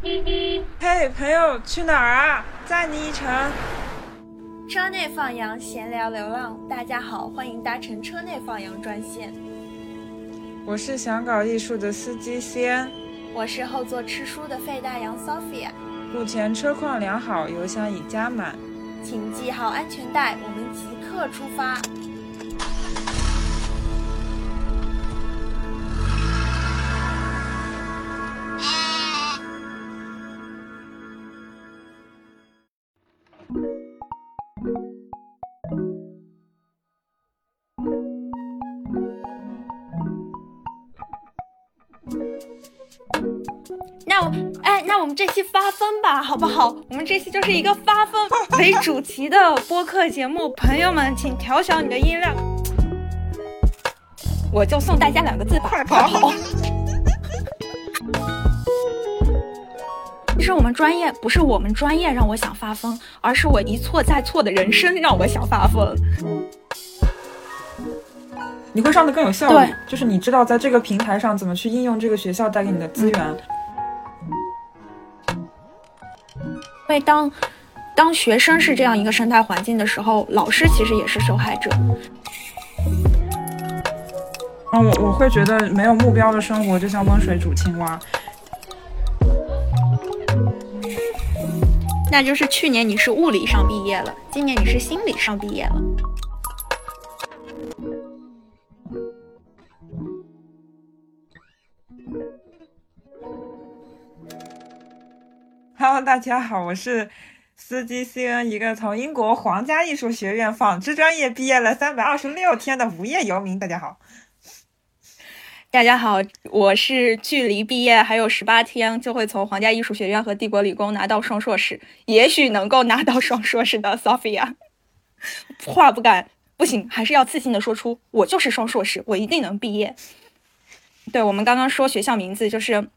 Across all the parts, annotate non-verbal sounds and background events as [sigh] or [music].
嘿，朋友，去哪儿啊？载你一程。车内放羊，闲聊流浪。大家好，欢迎搭乘车内放羊专线。我是想搞艺术的司机先，我是后座吃书的费大洋 Sophia。目前车况良好，油箱已加满，请系好安全带，我们即刻出发。们这期发疯吧，好不好？我们这期就是一个发疯 [laughs] 为主题的播客节目，朋友们，请调小你的音量。我就送大家两个字吧，快跑！是我们专业，不是我们专业让我想发疯，而是我一错再错的人生让我想发疯。你会上的更有效率，就是你知道在这个平台上怎么去应用这个学校带给你的资源。因为当当学生是这样一个生态环境的时候，老师其实也是受害者。嗯，我我会觉得没有目标的生活就像温水煮青蛙。那就是去年你是物理上毕业了，今年你是心理上毕业了。Hello，大家好，我是司机 CN，一个从英国皇家艺术学院纺织专业毕业了三百二十六天的无业游民。大家好，大家好，我是距离毕业还有十八天就会从皇家艺术学院和帝国理工拿到双硕士，也许能够拿到双硕士的 Sophia。[laughs] 话不敢，不行，还是要自信的说出，我就是双硕士，我一定能毕业。对我们刚刚说学校名字，就是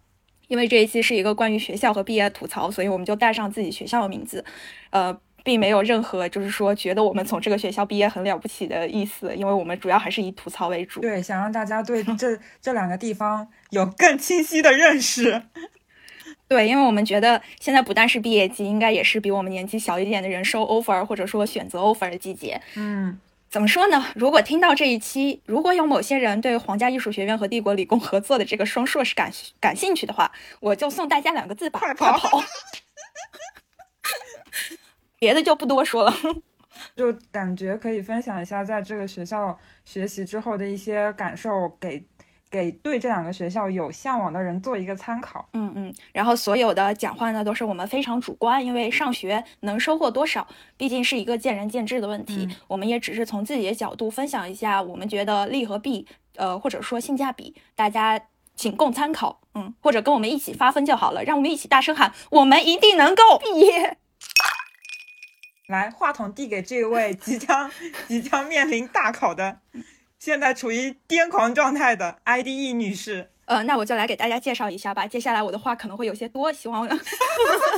因为这一期是一个关于学校和毕业吐槽，所以我们就带上自己学校的名字，呃，并没有任何就是说觉得我们从这个学校毕业很了不起的意思，因为我们主要还是以吐槽为主。对，想让大家对这这两个地方有更清晰的认识。[laughs] 对，因为我们觉得现在不但是毕业季，应该也是比我们年纪小一点的人收 offer 或者说选择 offer 的季节。嗯，怎么说呢？如果听到这一期，如果有某些人对皇家艺术学院和帝国理工合作的这个双硕士感感兴趣的话，我就送大家两个字吧：快跑跑！[laughs] 别的就不多说了。[laughs] 就感觉可以分享一下在这个学校学习之后的一些感受，给给对这两个学校有向往的人做一个参考。嗯嗯，然后所有的讲话呢都是我们非常主观，因为上学能收获多少，毕竟是一个见仁见智的问题。嗯我们也只是从自己的角度分享一下，我们觉得利和弊，呃，或者说性价比，大家仅供参考。嗯，或者跟我们一起发疯就好了，让我们一起大声喊，我们一定能够毕业。来，话筒递给这位即将 [laughs] 即将面临大考的，现在处于癫狂状态的 IDE 女士。呃，那我就来给大家介绍一下吧。接下来我的话可能会有些多，希望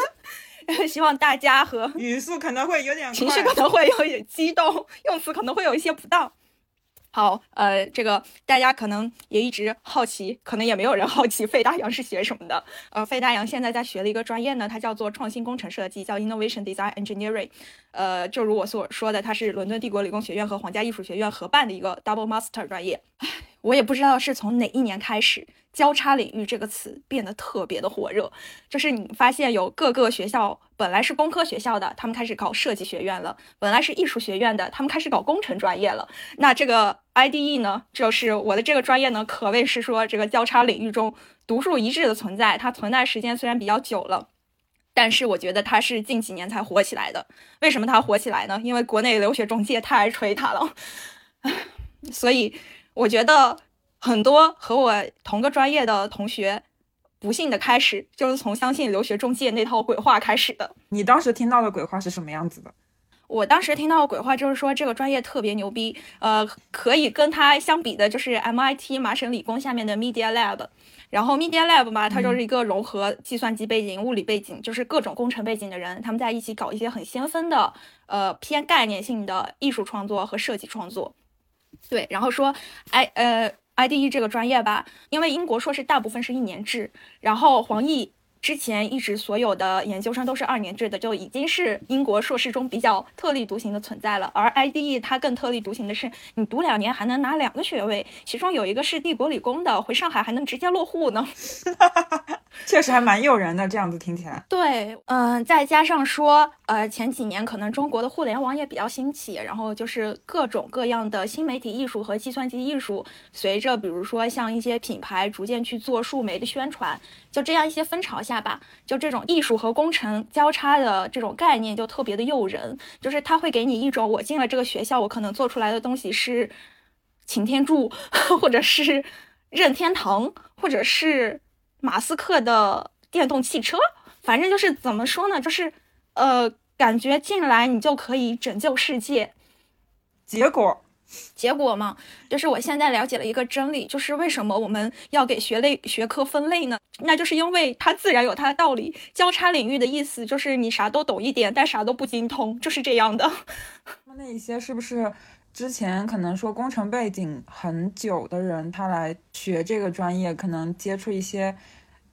[laughs] 希望大家和 [laughs] 语速可能会有点，情绪可能会有点激动，用词可能会有一些不当。好，呃，这个大家可能也一直好奇，可能也没有人好奇费大洋是学什么的。呃，费大洋现在在学的一个专业呢，它叫做创新工程设计，叫 Innovation Design Engineering。呃，就如我所说的，它是伦敦帝国理工学院和皇家艺术学院合办的一个 Double Master 专业。唉，我也不知道是从哪一年开始，交叉领域这个词变得特别的火热。就是你发现有各个学校本来是工科学校的，他们开始搞设计学院了；本来是艺术学院的，他们开始搞工程专业了。那这个 IDE 呢，就是我的这个专业呢，可谓是说这个交叉领域中独树一帜的存在。它存在时间虽然比较久了。但是我觉得他是近几年才火起来的。为什么他火起来呢？因为国内留学中介太爱吹他了，所以我觉得很多和我同个专业的同学，不幸的开始就是从相信留学中介那套鬼话开始的。你当时听到的鬼话是什么样子的？我当时听到的鬼话就是说这个专业特别牛逼，呃，可以跟它相比的就是 MIT 麻省理工下面的 Media Lab。然后 Media Lab 嘛，它就是一个融合计算机背景、物理背景，就是各种工程背景的人，他们在一起搞一些很先锋的、呃偏概念性的艺术创作和设计创作。对，然后说，i，呃，IDE 这个专业吧，因为英国硕士大部分是一年制，然后黄奕之前一直所有的研究生都是二年制的，就已经是英国硕士中比较特立独行的存在了。而 IDE 它更特立独行的是，你读两年还能拿两个学位，其中有一个是帝国理工的，回上海还能直接落户呢。[laughs] 确实还蛮诱人的，这样子听起来。对，嗯，再加上说，呃，前几年可能中国的互联网也比较兴起，然后就是各种各样的新媒体艺术和计算机艺术，随着比如说像一些品牌逐渐去做数媒的宣传，就这样一些风潮下吧，就这种艺术和工程交叉的这种概念就特别的诱人，就是它会给你一种我进了这个学校，我可能做出来的东西是擎天柱，或者是任天堂，或者是。马斯克的电动汽车，反正就是怎么说呢，就是呃，感觉进来你就可以拯救世界。结果，结果嘛，就是我现在了解了一个真理，就是为什么我们要给学类学科分类呢？那就是因为它自然有它的道理。交叉领域的意思就是你啥都懂一点，但啥都不精通，就是这样的。[laughs] 那一些是不是之前可能说工程背景很久的人，他来学这个专业，可能接触一些？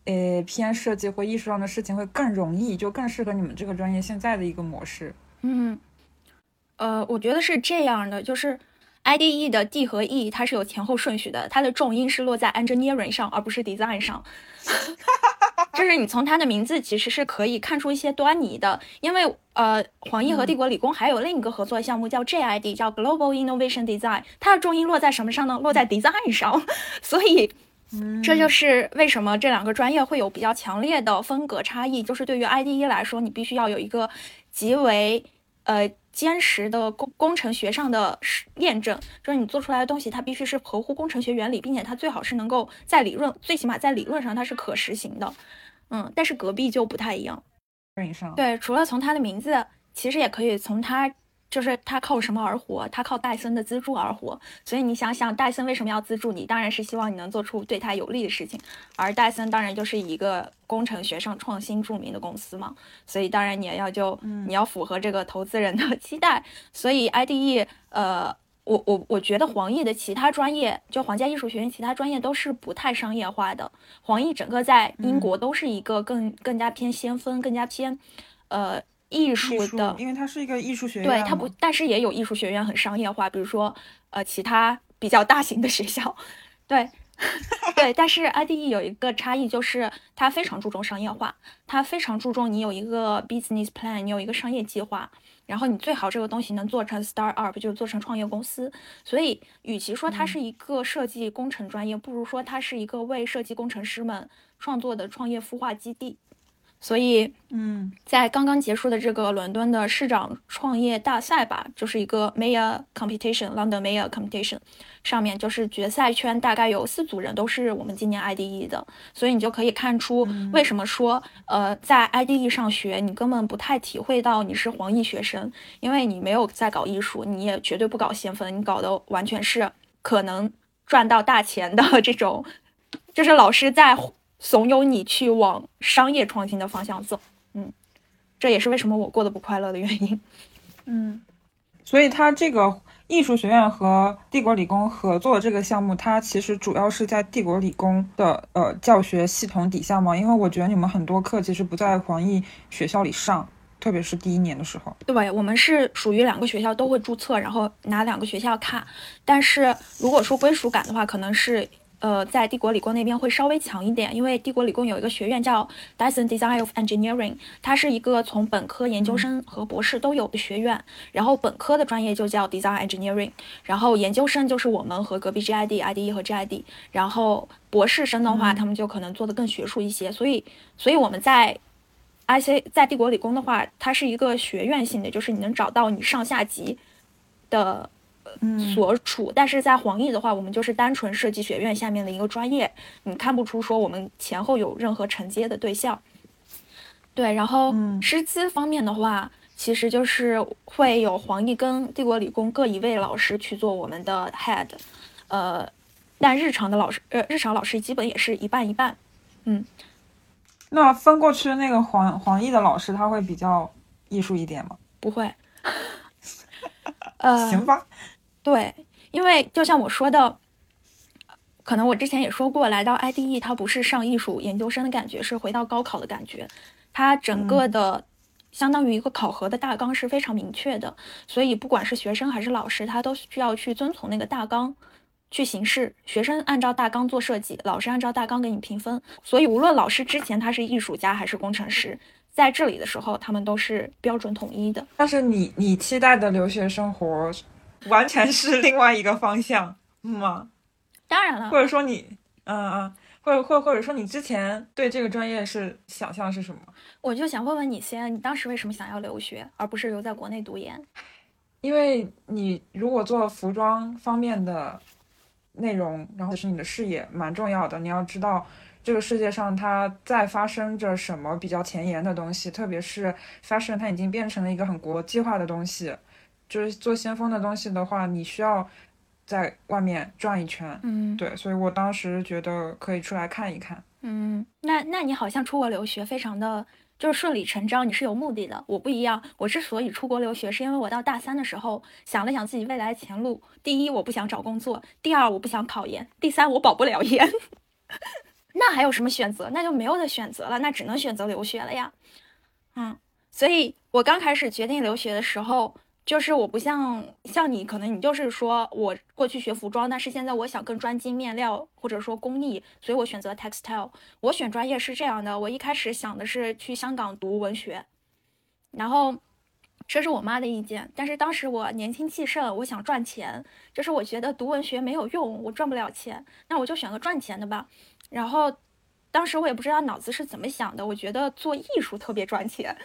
呃，偏设计或艺术上的事情会更容易，就更适合你们这个专业现在的一个模式。嗯，呃，我觉得是这样的，就是 IDE 的 D 和 E 它是有前后顺序的，它的重音是落在 engineering 上，而不是 design 上。[laughs] 就是你从它的名字其实是可以看出一些端倪的，因为呃，黄奕和帝国理工还有另一个合作项目叫 JID，叫 Global Innovation Design，它的重音落在什么上呢？落在 design 上，[laughs] 所以。这就是为什么这两个专业会有比较强烈的风格差异。就是对于 IDE 来说，你必须要有一个极为呃坚实的工工程学上的验证，就是你做出来的东西它必须是合乎工程学原理，并且它最好是能够在理论，最起码在理论上它是可实行的。嗯，但是隔壁就不太一样。对，除了从它的名字，其实也可以从它。就是他靠什么而活？他靠戴森的资助而活。所以你想想，戴森为什么要资助你？当然是希望你能做出对他有利的事情。而戴森当然就是一个工程学上创新著名的公司嘛。所以当然你也要就你要符合这个投资人的 [laughs] 期待。所以 IDE，呃，我我我觉得黄奕的其他专业，就皇家艺术学院其他专业都是不太商业化的。黄奕整个在英国都是一个更更加偏先锋，更加偏，呃。艺术的，因为它是一个艺术学院，对它不，但是也有艺术学院很商业化，比如说呃其他比较大型的学校，对 [laughs] 对，但是 IDE 有一个差异，就是它非常注重商业化，它非常注重你有一个 business plan，你有一个商业计划，然后你最好这个东西能做成 start up，就是做成创业公司。所以与其说它是一个设计工程专业，不如说它是一个为设计工程师们创作的创业孵化基地。所以，嗯，在刚刚结束的这个伦敦的市长创业大赛吧，就是一个 Mayor Competition，London Mayor Competition，上面就是决赛圈大概有四组人都是我们今年 IDE 的，所以你就可以看出为什么说，呃，在 IDE 上学你根本不太体会到你是黄奕学生，因为你没有在搞艺术，你也绝对不搞先锋，你搞的完全是可能赚到大钱的这种，就是老师在。怂恿你去往商业创新的方向走，嗯，这也是为什么我过得不快乐的原因，[laughs] 嗯，所以他这个艺术学院和帝国理工合作的这个项目，它其实主要是在帝国理工的呃教学系统底下嘛，因为我觉得你们很多课其实不在黄奕学校里上，特别是第一年的时候。对，我们是属于两个学校都会注册，然后拿两个学校看，但是如果说归属感的话，可能是。呃，在帝国理工那边会稍微强一点，因为帝国理工有一个学院叫 Dyson Design of Engineering，它是一个从本科、研究生和博士都有的学院。然后本科的专业就叫 Design Engineering，然后研究生就是我们和隔壁 GID、IDE 和 GID，然后博士生的话，他们就可能做的更学术一些。所以，所以我们在 IC 在帝国理工的话，它是一个学院性的，就是你能找到你上下级的。所处，但是在黄奕的话，我们就是单纯设计学院下面的一个专业，你看不出说我们前后有任何承接的对象。对，然后师资方面的话，其实就是会有黄奕跟帝国理工各一位老师去做我们的 head，呃，但日常的老师，呃，日常老师基本也是一半一半。嗯，那分过去的那个黄黄奕的老师，他会比较艺术一点吗？不会。[laughs] 呃，行吧。对，因为就像我说的，可能我之前也说过，来到 IDE 它不是上艺术研究生的感觉，是回到高考的感觉。它整个的相当于一个考核的大纲是非常明确的，所以不管是学生还是老师，他都需要去遵从那个大纲去行事。学生按照大纲做设计，老师按照大纲给你评分。所以无论老师之前他是艺术家还是工程师，在这里的时候他们都是标准统一的。但是你你期待的留学生活，完全是另外一个方向吗？当然了，或者说你，嗯嗯。或者或或者说你之前对这个专业是想象是什么？我就想问问你先，你当时为什么想要留学，而不是留在国内读研？因为你如果做服装方面的内容，然后是你的事业蛮重要的。你要知道这个世界上它在发生着什么比较前沿的东西，特别是 fashion，它已经变成了一个很国际化的东西。就是做先锋的东西的话，你需要。在外面转一圈，嗯，对，所以我当时觉得可以出来看一看，嗯，那那你好像出国留学非常的就是顺理成章，你是有目的的，我不一样，我之所以出国留学，是因为我到大三的时候想了想自己未来前路，第一我不想找工作，第二我不想考研，第三我保不了研，[laughs] 那还有什么选择？那就没有的选择了，那只能选择留学了呀，嗯，所以我刚开始决定留学的时候。就是我不像像你，可能你就是说我过去学服装，但是现在我想更专精面料或者说工艺，所以我选择 textile。我选专业是这样的，我一开始想的是去香港读文学，然后这是我妈的意见，但是当时我年轻气盛，我想赚钱，就是我觉得读文学没有用，我赚不了钱，那我就选个赚钱的吧。然后当时我也不知道脑子是怎么想的，我觉得做艺术特别赚钱。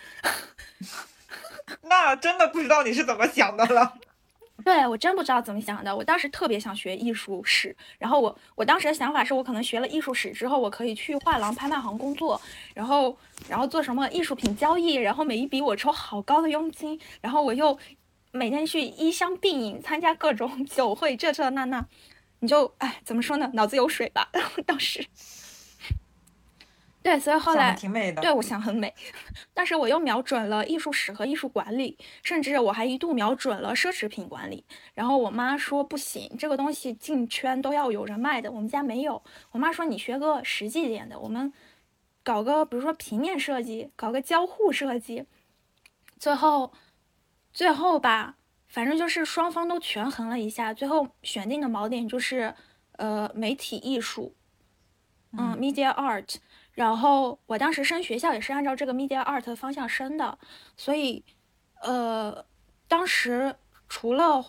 [laughs] 那真的不知道你是怎么想的了。[laughs] 对我真不知道怎么想的。我当时特别想学艺术史，然后我我当时的想法是我可能学了艺术史之后，我可以去画廊、拍卖行工作，然后然后做什么艺术品交易，然后每一笔我抽好高的佣金，然后我又每天去衣香鬓影，参加各种 [laughs] 酒会，这这那那，你就哎怎么说呢？脑子有水吧？当时。对，所以后来挺美的。对，我想很美，[laughs] 但是我又瞄准了艺术史和艺术管理，甚至我还一度瞄准了奢侈品管理。然后我妈说不行，这个东西进圈都要有人脉的，我们家没有。我妈说你学个实际点的，我们搞个比如说平面设计，搞个交互设计。最后，最后吧，反正就是双方都权衡了一下，最后选定的锚点就是呃媒体艺术，嗯，media art。然后我当时升学校也是按照这个 media art 的方向升的，所以，呃，当时除了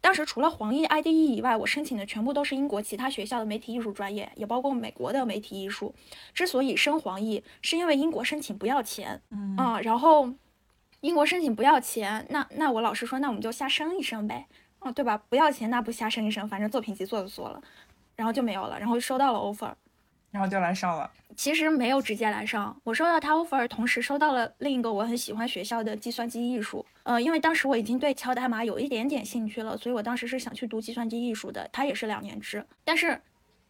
当时除了黄奕 IDE 以外，我申请的全部都是英国其他学校的媒体艺术专业，也包括美国的媒体艺术。之所以升黄奕，是因为英国申请不要钱，嗯啊，然后英国申请不要钱，那那我老师说，那我们就瞎升一升呗，哦，对吧？不要钱那不瞎升一升，反正作品集做就做了，然后就没有了，然后收到了 offer。然后就来上了，其实没有直接来上，我收到他 offer，同时收到了另一个我很喜欢学校的计算机艺术。呃，因为当时我已经对敲代码有一点点兴趣了，所以我当时是想去读计算机艺术的，它也是两年制。但是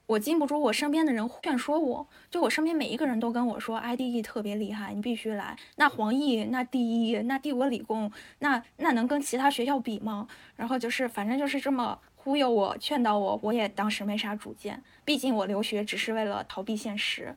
我禁不住我身边的人劝说我，就我身边每一个人都跟我说 IDE 特别厉害，你必须来。那黄奕那第一，那帝国理工那那能跟其他学校比吗？然后就是反正就是这么。忽悠我，劝导我，我也当时没啥主见。毕竟我留学只是为了逃避现实，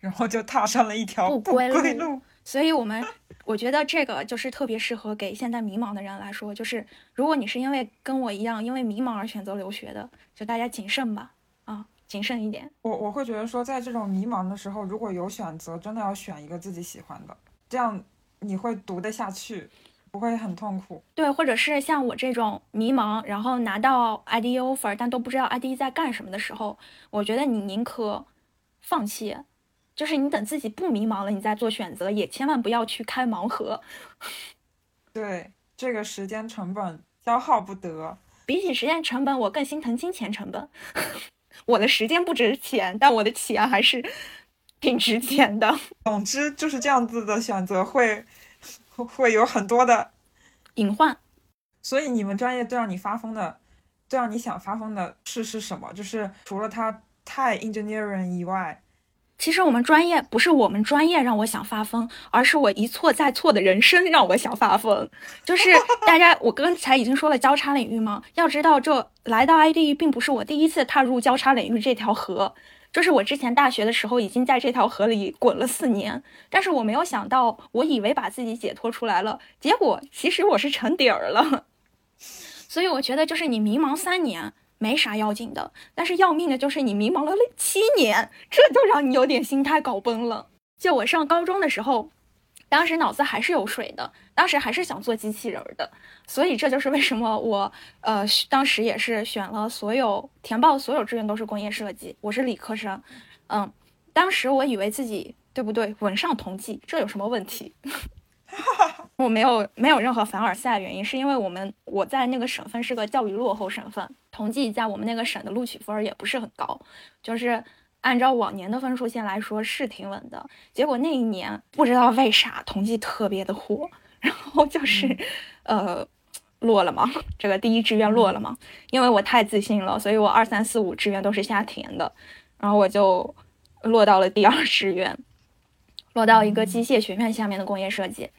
然后就踏上了一条不归路。所以，我们我觉得这个就是特别适合给现在迷茫的人来说。就是如果你是因为跟我一样因为迷茫而选择留学的，就大家谨慎吧，啊，谨慎一点。我我会觉得说，在这种迷茫的时候，如果有选择，真的要选一个自己喜欢的，这样你会读得下去。不会很痛苦，对，或者是像我这种迷茫，然后拿到 IDE offer，但都不知道 IDE 在干什么的时候，我觉得你宁可放弃，就是你等自己不迷茫了，你再做选择，也千万不要去开盲盒。[laughs] 对，这个时间成本消耗不得。比起时间成本，我更心疼金钱成本。[laughs] 我的时间不值钱，但我的钱还是挺值钱的。总之就是这样子的选择会。[laughs] 会有很多的隐患，所以你们专业最让你发疯的，最让你想发疯的事是什么？就是除了它太 engineering 以外，其实我们专业不是我们专业让我想发疯，而是我一错再错的人生让我想发疯。就是 [laughs] 大家，我刚才已经说了交叉领域吗？要知道，这来到 IDE 并不是我第一次踏入交叉领域这条河，就是我之前大学的时候已经在这条河里滚了四年，但是我没有想到，我以为把自己解脱出来了，结果其实我是沉底儿了。[laughs] 所以我觉得，就是你迷茫三年。没啥要紧的，但是要命的就是你迷茫了七年，这就让你有点心态搞崩了。就我上高中的时候，当时脑子还是有水的，当时还是想做机器人的，所以这就是为什么我呃当时也是选了所有填报所有志愿都是工业设计，我是理科生，嗯，当时我以为自己对不对，稳上同济，这有什么问题？[laughs] 我没有没有任何凡尔赛的原因，是因为我们我在那个省份是个教育落后省份，同济在我们那个省的录取分也不是很高，就是按照往年的分数线来说是挺稳的。结果那一年不知道为啥同济特别的火，然后就是呃落了嘛，这个第一志愿落了嘛，因为我太自信了，所以我二三四五志愿都是瞎填的，然后我就落到了第二志愿。落到一个机械学院下面的工业设计，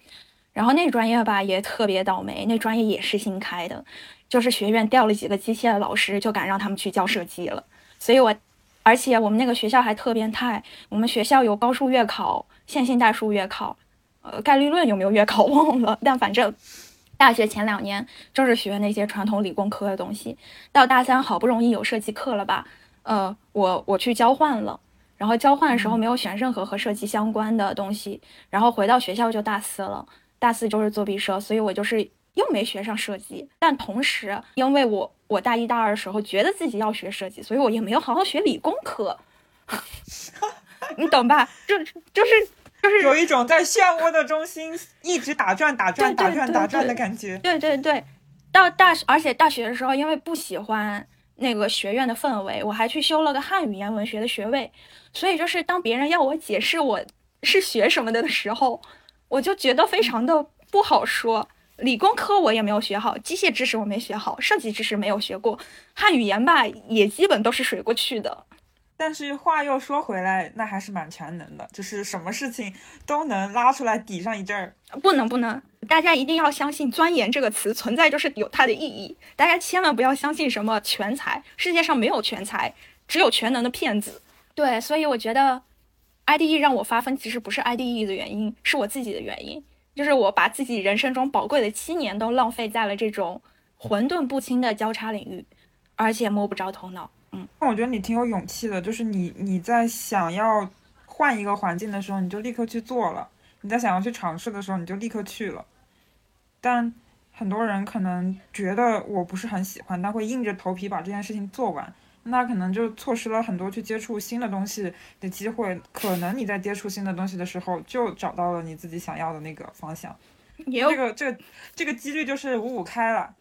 然后那专业吧也特别倒霉，那专业也是新开的，就是学院调了几个机械的老师，就敢让他们去教设计了。所以我，而且我们那个学校还特变态，我们学校有高数月考、线性代数月考，呃，概率论有没有月考忘了，但反正大学前两年就是学那些传统理工科的东西，到大三好不容易有设计课了吧，呃，我我去交换了。然后交换的时候没有选任何和设计相关的东西，然后回到学校就大四了，大四就是做毕设，所以我就是又没学上设计。但同时，因为我我大一大二的时候觉得自己要学设计，所以我也没有好好学理工科，你懂吧？就就是就是有一种在漩涡的中心一直打转打转打转打转的感觉。对对对，到大而且大学的时候因为不喜欢。那个学院的氛围，我还去修了个汉语言文学的学位，所以就是当别人要我解释我是学什么的的时候，我就觉得非常的不好说。理工科我也没有学好，机械知识我没学好，设计知识没有学过，汉语言吧也基本都是水过去的。但是话又说回来，那还是蛮全能的，就是什么事情都能拉出来抵上一阵儿。不能不能，大家一定要相信“钻研”这个词存在就是有它的意义。大家千万不要相信什么全才，世界上没有全才，只有全能的骗子。对，所以我觉得，IDE 让我发疯，其实不是 IDE 的原因，是我自己的原因，就是我把自己人生中宝贵的七年都浪费在了这种混沌不清的交叉领域，而且摸不着头脑。嗯，那我觉得你挺有勇气的，就是你你在想要换一个环境的时候，你就立刻去做了；你在想要去尝试的时候，你就立刻去了。但很多人可能觉得我不是很喜欢，但会硬着头皮把这件事情做完，那可能就错失了很多去接触新的东西的机会。可能你在接触新的东西的时候，就找到了你自己想要的那个方向。也有这个这个这个几率就是五五开了。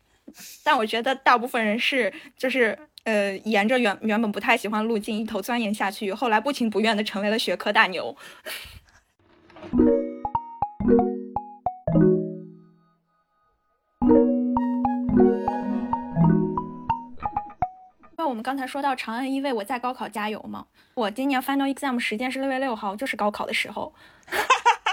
但我觉得大部分人是就是。呃，沿着原原本不太喜欢路径一头钻研下去，后来不情不愿的成为了学科大牛。[laughs] 我们刚才说到长安一为我在高考加油嘛，我今年 final exam 时间是六月六号，就是高考的时候。[laughs]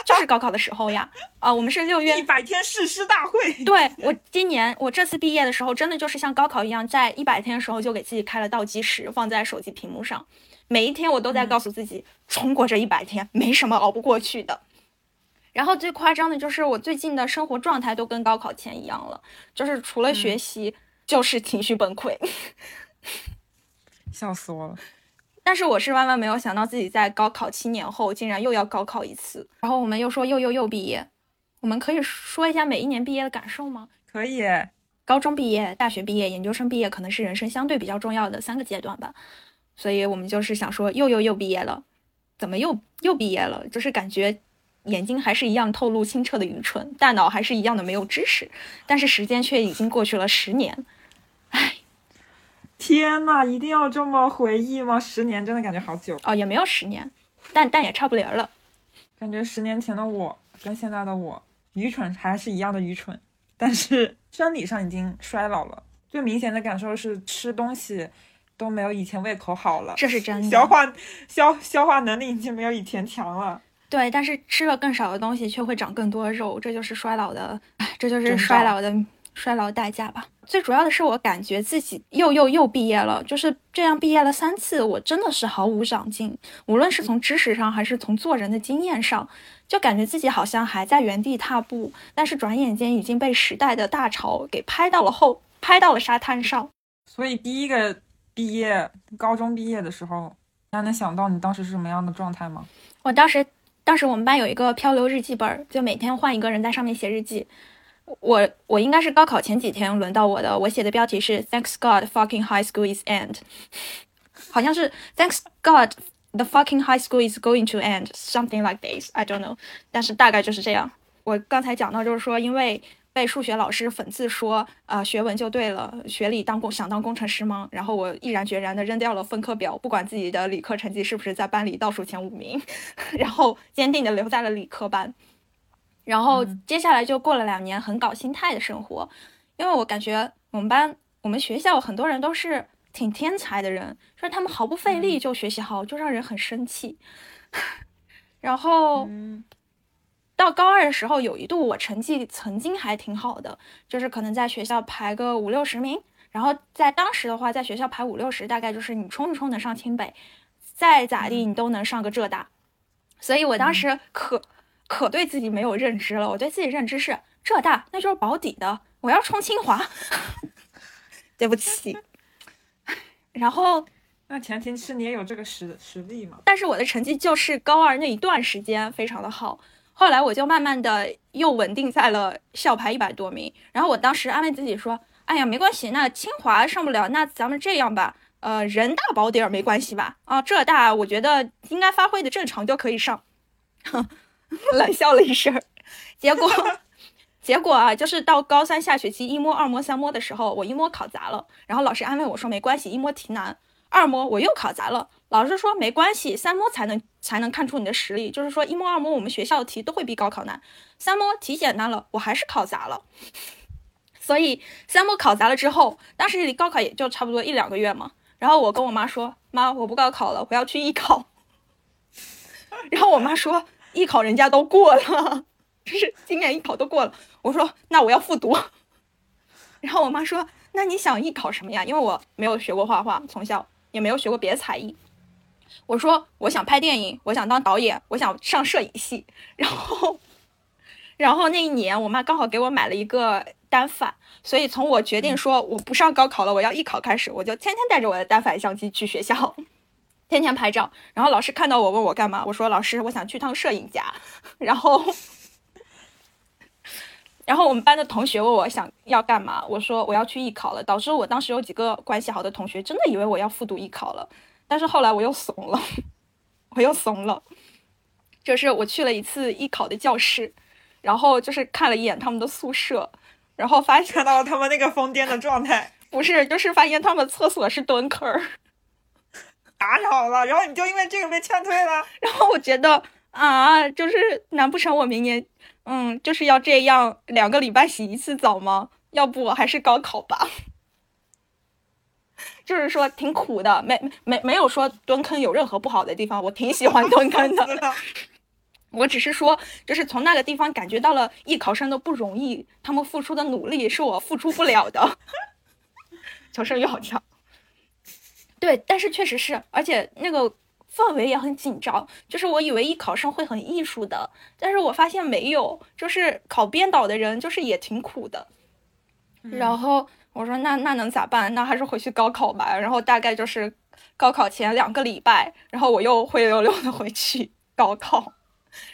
就是高考的时候呀，啊，我们是六月一百天誓师大会。对我今年我这次毕业的时候，真的就是像高考一样，在一百天的时候就给自己开了倒计时，放在手机屏幕上，每一天我都在告诉自己，冲过这一百天，没什么熬不过去的。然后最夸张的就是我最近的生活状态都跟高考前一样了，就是除了学习就是情绪崩溃，[laughs] 笑死我了。但是我是万万没有想到自己在高考七年后竟然又要高考一次，然后我们又说又又又毕业，我们可以说一下每一年毕业的感受吗？可以，高中毕业、大学毕业、研究生毕业可能是人生相对比较重要的三个阶段吧，所以我们就是想说又又又毕业了，怎么又又毕业了？就是感觉眼睛还是一样透露清澈的愚蠢，大脑还是一样的没有知识，但是时间却已经过去了十年，唉。天呐，一定要这么回忆吗？十年真的感觉好久哦，也没有十年，但但也差不离了。感觉十年前的我跟现在的我，愚蠢还是一样的愚蠢，但是生理上已经衰老了。最明显的感受是吃东西都没有以前胃口好了，这是真的。消化消消化能力已经没有以前强了。对，但是吃了更少的东西，却会长更多肉，这就是衰老的，这就是衰老的衰老代价吧。最主要的是，我感觉自己又又又毕业了，就是这样毕业了三次，我真的是毫无长进，无论是从知识上，还是从做人的经验上，就感觉自己好像还在原地踏步，但是转眼间已经被时代的大潮给拍到了后，拍到了沙滩上。所以第一个毕业，高中毕业的时候，还能想到你当时是什么样的状态吗？我当时，当时我们班有一个漂流日记本，就每天换一个人在上面写日记。我我应该是高考前几天轮到我的，我写的标题是 Thanks God fucking high school is end，[laughs] 好像是 Thanks God the fucking high school is going to end something like this，I don't know，但是大概就是这样。我刚才讲到就是说，因为被数学老师讽刺说，呃，学文就对了，学理当工想当工程师吗？然后我毅然决然的扔掉了分科表，不管自己的理科成绩是不是在班里倒数前五名，[laughs] 然后坚定的留在了理科班。然后接下来就过了两年很搞心态的生活，因为我感觉我们班我们学校很多人都是挺天才的人，说他们毫不费力就学习好，就让人很生气。[laughs] 然后到高二的时候，有一度我成绩曾经还挺好的，就是可能在学校排个五六十名。然后在当时的话，在学校排五六十，大概就是你冲一冲能上清北，再咋地你都能上个浙大。所以我当时可。可对自己没有认知了，我对自己认知是浙大，那就是保底的，我要冲清华。[laughs] 对不起。然后，那前提是你也有这个实实力嘛？但是我的成绩就是高二那一段时间非常的好，后来我就慢慢的又稳定在了校排一百多名。然后我当时安慰自己说：“哎呀，没关系，那清华上不了，那咱们这样吧，呃，人大保底儿没关系吧？啊，浙大我觉得应该发挥的正常就可以上。” [laughs] [laughs] 冷笑了一声，结果，[laughs] 结果啊，就是到高三下学期一摸、二摸、三摸的时候，我一摸考砸了，然后老师安慰我说没关系，一摸题难；二摸我又考砸了，老师说没关系，三摸才能才能看出你的实力，就是说一摸、二摸我们学校的题都会比高考难，三摸题简单了，我还是考砸了。[laughs] 所以三摸考砸了之后，当时离高考也就差不多一两个月嘛，然后我跟我妈说，妈，我不高考了，我要去艺考。然后我妈说。艺考人家都过了，[laughs] 就是今年艺考都过了。我说那我要复读，[laughs] 然后我妈说那你想艺考什么呀？因为我没有学过画画，从小也没有学过别的才艺。我说我想拍电影，我想当导演，我想上摄影系。然后，然后那一年我妈刚好给我买了一个单反，所以从我决定说我不上高考了，我要艺考开始，我就天天带着我的单反相机去学校。天天拍照，然后老师看到我问我干嘛，我说老师我想去趟摄影家，[laughs] 然后，[laughs] 然后我们班的同学问我想要干嘛，我说我要去艺考了，导致我当时有几个关系好的同学真的以为我要复读艺考了，但是后来我又怂了，[laughs] 我又怂了，就是我去了一次艺考的教室，然后就是看了一眼他们的宿舍，然后发现到了他们那个疯癫的状态，不是，就是发现他们厕所是蹲坑儿。打扰了，然后你就因为这个被劝退了。[laughs] 然后我觉得啊，就是难不成我明年，嗯，就是要这样两个礼拜洗一次澡吗？要不我还是高考吧。[laughs] 就是说挺苦的，没没没有说蹲坑有任何不好的地方，我挺喜欢蹲坑的。[laughs] 我只是说，就是从那个地方感觉到了艺考生的不容易，他们付出的努力是我付出不了的。求生欲好强。对，但是确实是，而且那个氛围也很紧张。就是我以为艺考生会很艺术的，但是我发现没有，就是考编导的人就是也挺苦的。然后我说那那能咋办？那还是回去高考吧。然后大概就是高考前两个礼拜，然后我又灰溜溜的回去高考，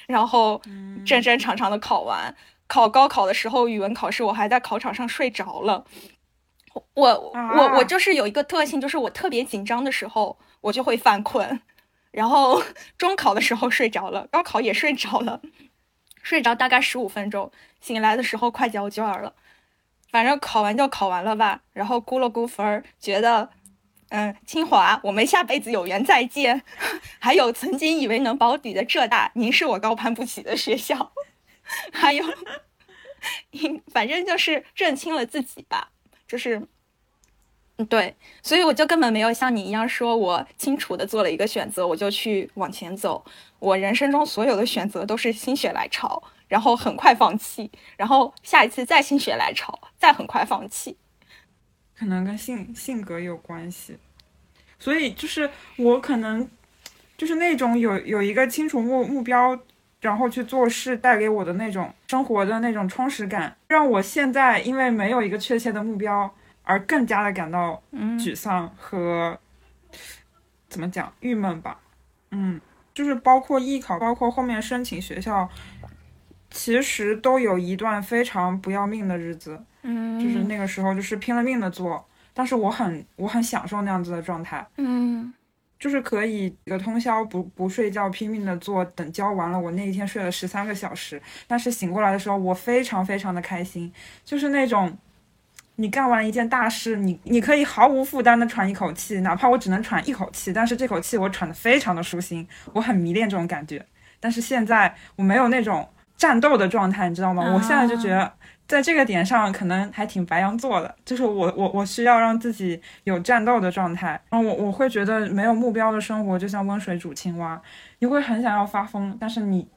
然后正正常常的考完。考高考的时候，语文考试我还在考场上睡着了。我我我就是有一个特性，就是我特别紧张的时候，我就会犯困，然后 [laughs] 中考的时候睡着了，高考也睡着了，睡着大概十五分钟，醒来的时候快交卷了，反正考完就考完了吧，然后估了估分儿，觉得，嗯，清华我们下辈子有缘再见，[laughs] 还有曾经以为能保底的浙大，您是我高攀不起的学校，[laughs] 还有，反正就是认清了自己吧。就是嗯，对，所以我就根本没有像你一样说，我清楚的做了一个选择，我就去往前走。我人生中所有的选择都是心血来潮，然后很快放弃，然后下一次再心血来潮，再很快放弃。可能跟性性格有关系，所以就是我可能就是那种有有一个清楚目目标，然后去做事带给我的那种生活的那种充实感，让我现在因为没有一个确切的目标。而更加的感到沮丧和怎么讲郁闷吧，嗯，就是包括艺考，包括后面申请学校，其实都有一段非常不要命的日子，嗯，就是那个时候就是拼了命的做，但是我很我很享受那样子的状态，嗯，就是可以一个通宵不不睡觉拼命的做，等交完了我那一天睡了十三个小时，但是醒过来的时候我非常非常的开心，就是那种。你干完一件大事，你你可以毫无负担的喘一口气，哪怕我只能喘一口气，但是这口气我喘的非常的舒心，我很迷恋这种感觉。但是现在我没有那种战斗的状态，你知道吗？我现在就觉得在这个点上可能还挺白羊座的，就是我我我需要让自己有战斗的状态。然后我我会觉得没有目标的生活就像温水煮青蛙，你会很想要发疯，但是你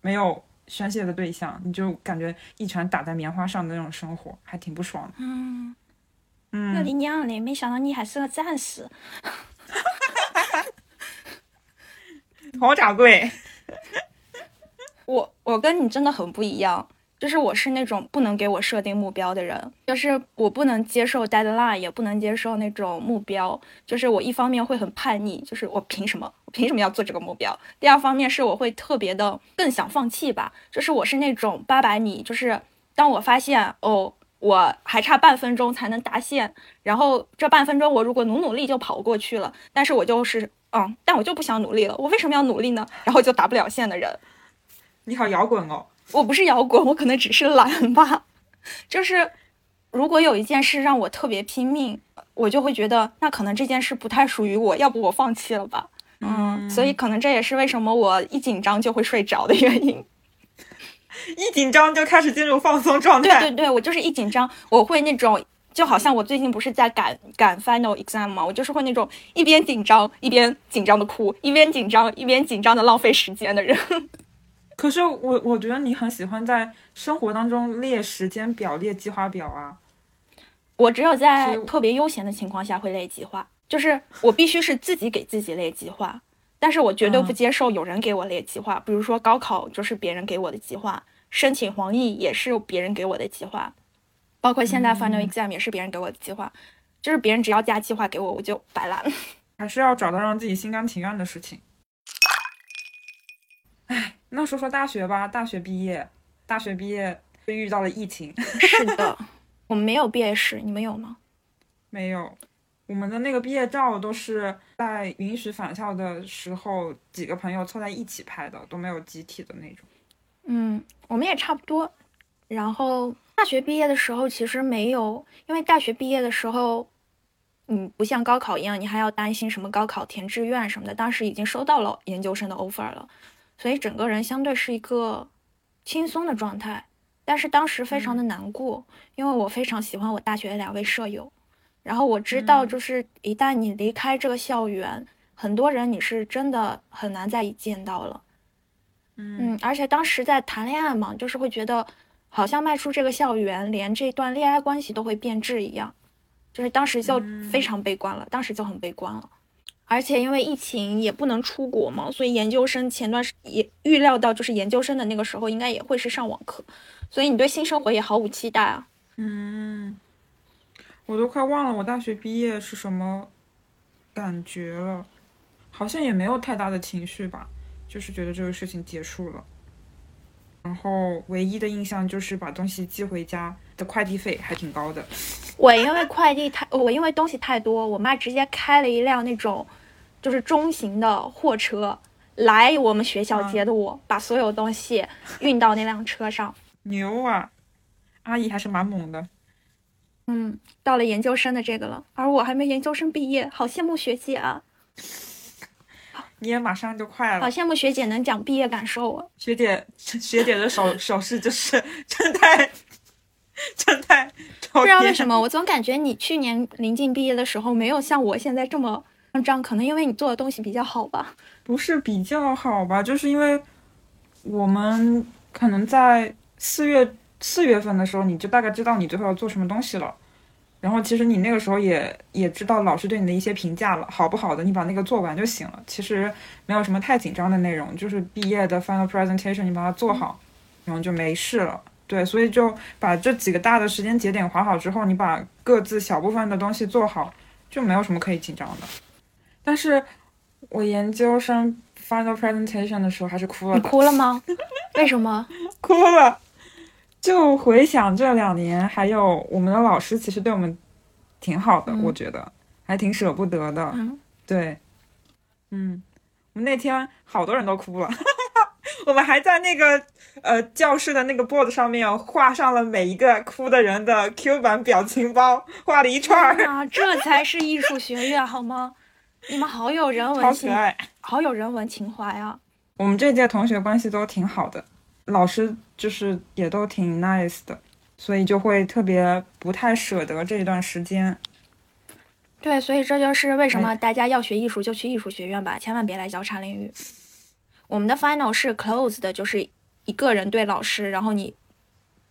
没有。宣泄的对象，你就感觉一拳打在棉花上的那种生活，还挺不爽的。嗯嗯，我的娘嘞！没想到你还是个战士，好掌柜。我我跟你真的很不一样。就是我是那种不能给我设定目标的人，就是我不能接受 deadline，也不能接受那种目标。就是我一方面会很叛逆，就是我凭什么，我凭什么要做这个目标？第二方面是我会特别的更想放弃吧。就是我是那种八百米，就是当我发现哦，我还差半分钟才能达线，然后这半分钟我如果努努力就跑过去了，但是我就是嗯，但我就不想努力了。我为什么要努力呢？[laughs] 然后就达不了线的人。你好摇滚哦。我不是摇滚，我可能只是懒吧。就是，如果有一件事让我特别拼命，我就会觉得那可能这件事不太属于我，要不我放弃了吧。嗯，所以可能这也是为什么我一紧张就会睡着的原因。[laughs] 一紧张就开始进入放松状态。对对对，我就是一紧张，我会那种，就好像我最近不是在赶赶 final exam 嘛，我就是会那种一边紧张一边紧张的哭，一边紧张一边紧张的浪费时间的人。可是我我觉得你很喜欢在生活当中列时间表、列计划表啊。我只有在特别悠闲的情况下会列计划，就是我必须是自己给自己列计划，但是我绝对不接受有人给我列计划。比如说高考就是别人给我的计划，申请黄奕也是别人给我的计划，包括现在 final exam 也是别人给我的计划，就是别人只要加计划给我，我就摆烂。还是要找到让自己心甘情愿的事情。唉。那说说大学吧，大学毕业，大学毕业就遇到了疫情。[laughs] 是的，我们没有毕业式，你们有吗？没有，我们的那个毕业照都是在允许返校的时候，几个朋友凑在一起拍的，都没有集体的那种。嗯，我们也差不多。然后大学毕业的时候其实没有，因为大学毕业的时候，嗯，不像高考一样，你还要担心什么高考填志愿什么的。当时已经收到了研究生的 offer 了。所以整个人相对是一个轻松的状态，但是当时非常的难过，因为我非常喜欢我大学的两位舍友，然后我知道就是一旦你离开这个校园，很多人你是真的很难再见到了，嗯，而且当时在谈恋爱嘛，就是会觉得好像迈出这个校园，连这段恋爱关系都会变质一样，就是当时就非常悲观了，当时就很悲观了。而且因为疫情也不能出国嘛，所以研究生前段时也预料到，就是研究生的那个时候应该也会是上网课，所以你对新生活也毫无期待啊。嗯，我都快忘了我大学毕业是什么感觉了，好像也没有太大的情绪吧，就是觉得这个事情结束了。然后唯一的印象就是把东西寄回家的快递费还挺高的。我因为快递太，我因为东西太多，我妈直接开了一辆那种。就是中型的货车来我们学校接的我，把所有东西运到那辆车上。牛啊，阿姨还是蛮猛的。嗯，到了研究生的这个了，而我还没研究生毕业，好羡慕学姐啊！你也马上就快了，好羡慕学姐能讲毕业感受啊！学姐，[laughs] 学姐的手手势就是 [laughs] 真太正太。不知道为什么，我总感觉你去年临近毕业的时候，没有像我现在这么慌张。可能因为你做的东西比较好吧？不是比较好吧？就是因为我们可能在四月四月份的时候，你就大概知道你最后要做什么东西了。然后其实你那个时候也也知道老师对你的一些评价了，好不好的，你把那个做完就行了。其实没有什么太紧张的内容，就是毕业的 final presentation 你把它做好，然后就没事了。对，所以就把这几个大的时间节点划好之后，你把各自小部分的东西做好，就没有什么可以紧张的。但是我研究生 final presentation 的时候还是哭了。你哭了吗？[laughs] 为什么？[laughs] 哭了。就回想这两年，还有我们的老师其实对我们挺好的，我觉得还挺舍不得的。嗯，对，嗯，我们那天好多人都哭了。[laughs] 我们还在那个呃教室的那个 board 上面画上了每一个哭的人的 Q 版表情包，画了一串儿。啊，这才是艺术学院好吗？你们好有人文情，好有人文情怀啊！我们这届同学关系都挺好的，老师就是也都挺 nice 的，所以就会特别不太舍得这一段时间。对，所以这就是为什么大家要学艺术就去艺术学院吧，千万别来交叉领域。我们的 final 是 closed 的，就是一个人对老师，然后你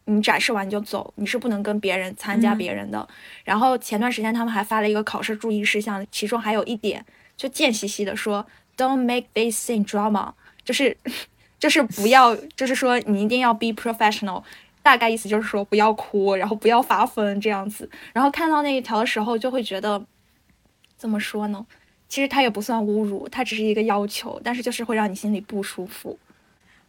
你展示完就走，你是不能跟别人参加别人的。然后前段时间他们还发了一个考试注意事项，其中还有一点就贱兮兮的说，Don't make this thing drama，就是就是不要，就是说你一定要 be professional，大概意思就是说不要哭，然后不要发疯这样子。然后看到那一条的时候，就会觉得怎么说呢？其实他也不算侮辱，他只是一个要求，但是就是会让你心里不舒服。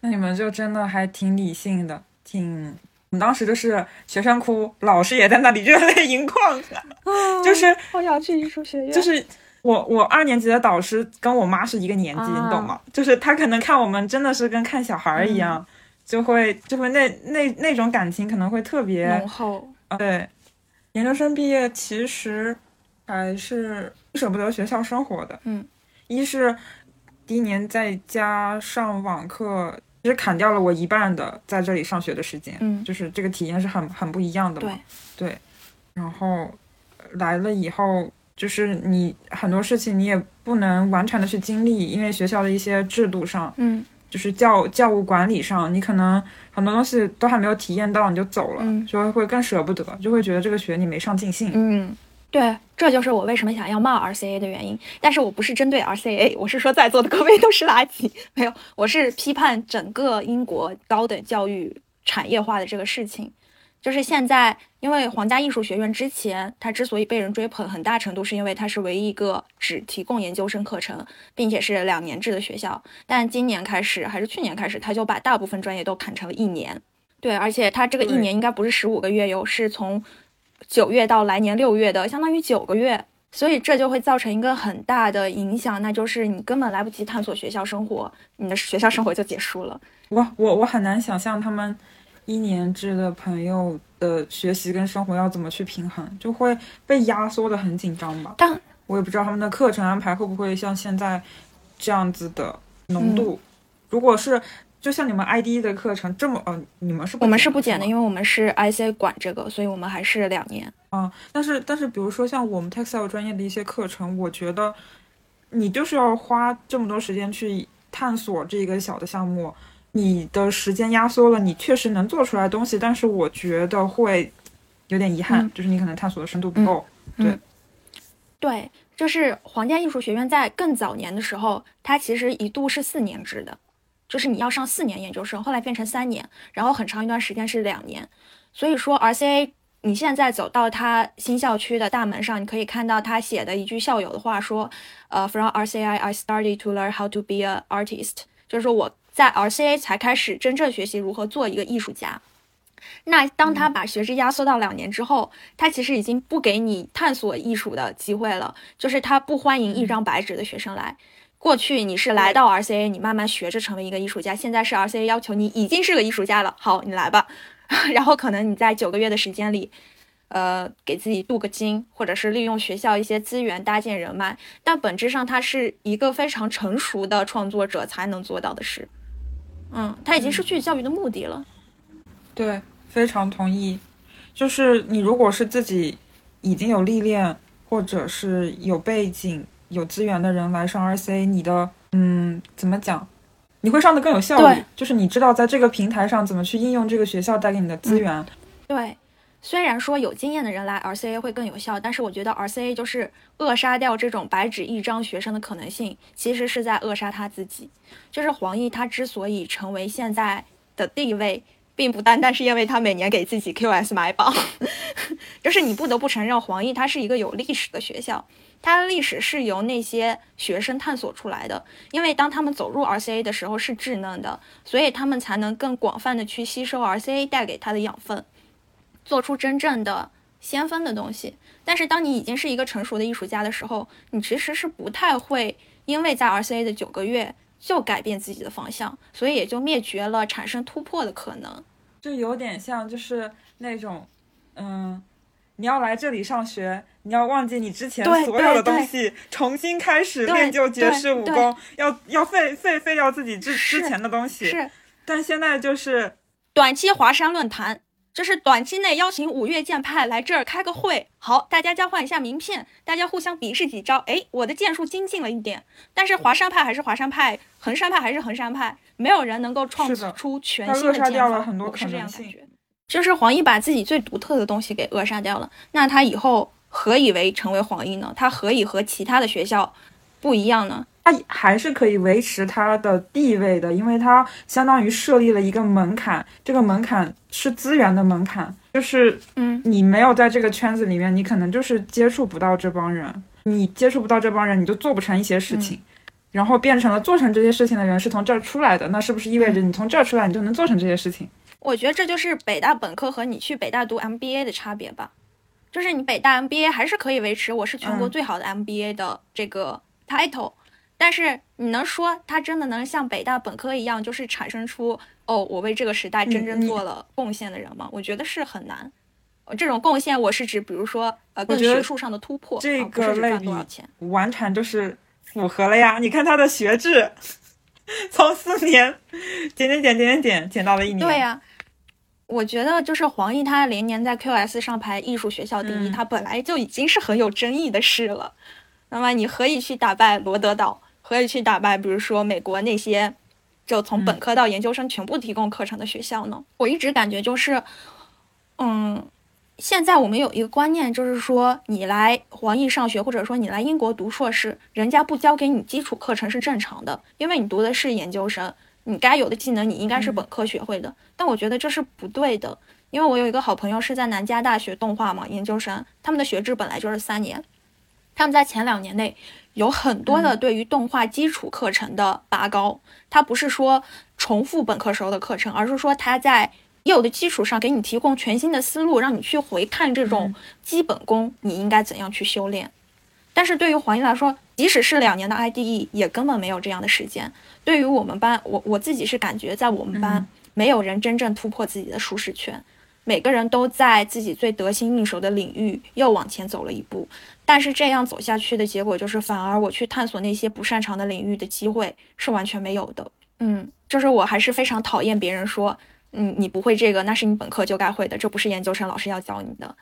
那你们就真的还挺理性的，挺……我们当时就是学生哭，老师也在那里热泪盈眶，[laughs] [laughs] 就是我想去艺术学院。就是我我二年级的导师跟我妈是一个年纪，你懂吗？就是他可能看我们真的是跟看小孩一样，就会就会那那那种感情可能会特别浓厚。对，研究生毕业其实还是。舍不得学校生活的，嗯，一是第一年在家上网课，其实砍掉了我一半的在这里上学的时间，嗯，就是这个体验是很很不一样的嘛，对，对，然后来了以后，就是你很多事情你也不能完全的去经历，因为学校的一些制度上，嗯，就是教教务管理上，你可能很多东西都还没有体验到你就走了，就会会更舍不得，就会觉得这个学你没上尽兴，嗯。对，这就是我为什么想要骂 RCA 的原因。但是我不是针对 RCA，我是说在座的各位都是垃圾。没有，我是批判整个英国高等教育产业化的这个事情。就是现在，因为皇家艺术学院之前它之所以被人追捧，很大程度是因为它是唯一一个只提供研究生课程，并且是两年制的学校。但今年开始还是去年开始，它就把大部分专业都砍成了一年。对，而且它这个一年应该不是十五个月哟，是从。九月到来年六月的，相当于九个月，所以这就会造成一个很大的影响，那就是你根本来不及探索学校生活，你的学校生活就结束了。我我我很难想象他们一年制的朋友的学习跟生活要怎么去平衡，就会被压缩的很紧张吧。但我也不知道他们的课程安排会不会像现在这样子的浓度，如果是。就像你们 ID 的课程这么，呃，你们是我们是不减的，因为我们是 IC 管这个，所以我们还是两年。嗯，但是但是，比如说像我们 Textile 专业的一些课程，我觉得你就是要花这么多时间去探索这个小的项目，你的时间压缩了，你确实能做出来东西，但是我觉得会有点遗憾，就是你可能探索的深度不够。对，对，就是皇家艺术学院在更早年的时候，它其实一度是四年制的。就是你要上四年研究生，后来变成三年，然后很长一段时间是两年。所以说，RCA 你现在走到他新校区的大门上，你可以看到他写的一句校友的话，说：“呃，From RCA I started to learn how to be a artist。”就是说我在 RCA 才开始真正学习如何做一个艺术家。那当他把学制压缩到两年之后，他其实已经不给你探索艺术的机会了，就是他不欢迎一张白纸的学生来。过去你是来到 RCA，你慢慢学着成为一个艺术家。现在是 RCA 要求你已经是个艺术家了，好，你来吧。[laughs] 然后可能你在九个月的时间里，呃，给自己镀个金，或者是利用学校一些资源搭建人脉。但本质上，他是一个非常成熟的创作者才能做到的事。嗯，他已经失去教育的目的了。对，非常同意。就是你如果是自己已经有历练，或者是有背景、有资源的人来上 RCA，你的嗯怎么讲？你会上的更有效率，就是你知道在这个平台上怎么去应用这个学校带给你的资源。对，虽然说有经验的人来 RCA 会更有效，但是我觉得 RCA 就是扼杀掉这种白纸一张学生的可能性，其实是在扼杀他自己。就是黄奕他之所以成为现在的地位。并不单单是因为他每年给自己 QS 买榜，[laughs] 就是你不得不承认，黄奕它是一个有历史的学校，它的历史是由那些学生探索出来的。因为当他们走入 RCA 的时候是稚嫩的，所以他们才能更广泛的去吸收 RCA 带给他的养分，做出真正的先锋的东西。但是当你已经是一个成熟的艺术家的时候，你其实是不太会因为在 RCA 的九个月就改变自己的方向，所以也就灭绝了产生突破的可能。就有点像，就是那种，嗯，你要来这里上学，你要忘记你之前所有的东西，重新开始练就绝世武功，要要废废废掉自己之之前的东西。是，但现在就是短期华山论坛。就是短期内邀请五岳剑派来这儿开个会，好，大家交换一下名片，大家互相比试几招，哎，我的剑术精进了一点，但是华山派还是华山派，衡山派还是衡山派，没有人能够创造出全新的剑法，我是这样感觉。就是黄奕把自己最独特的东西给扼杀掉了，那他以后何以为成为黄奕呢？他何以和其他的学校不一样呢？他还是可以维持他的地位的，因为他相当于设立了一个门槛，这个门槛是资源的门槛，就是嗯，你没有在这个圈子里面，你可能就是接触不到这帮人，你接触不到这帮人，你就做不成一些事情，然后变成了做成这些事情的人是从这儿出来的，那是不是意味着你从这儿出来，你就能做成这些事情？我觉得这就是北大本科和你去北大读 MBA 的差别吧，就是你北大 MBA 还是可以维持我是全国最好的 MBA 的这个 title。但是你能说他真的能像北大本科一样，就是产生出哦，我为这个时代真正做了贡献的人吗？我觉得是很难。这种贡献，我是指，比如说呃，更学术上的突破，这个类比钱，完全就是符合了呀。你看他的学制，[laughs] 从四年减减减减减减减到了一年。对呀，我觉得就是黄奕他连年在 QS 上排艺术学校第一，他本来就已经是很有争议的事了。那么你何以去打败罗德岛？何以去打败，比如说美国那些，就从本科到研究生全部提供课程的学校呢？我一直感觉就是，嗯，现在我们有一个观念，就是说你来黄奕上学，或者说你来英国读硕士，人家不教给你基础课程是正常的，因为你读的是研究生，你该有的技能你应该是本科学会的。但我觉得这是不对的，因为我有一个好朋友是在南加大学动画嘛，研究生，他们的学制本来就是三年，他们在前两年内。有很多的对于动画基础课程的拔高，它不是说重复本科时候的课程，而是说他在有的基础上给你提供全新的思路，让你去回看这种基本功，你应该怎样去修炼。但是对于黄奕来说，即使是两年的 IDE，也根本没有这样的时间。对于我们班，我我自己是感觉在我们班没有人真正突破自己的舒适圈。每个人都在自己最得心应手的领域又往前走了一步，但是这样走下去的结果就是，反而我去探索那些不擅长的领域的机会是完全没有的。嗯，就是我还是非常讨厌别人说，嗯，你不会这个，那是你本科就该会的，这不是研究生老师要教你的。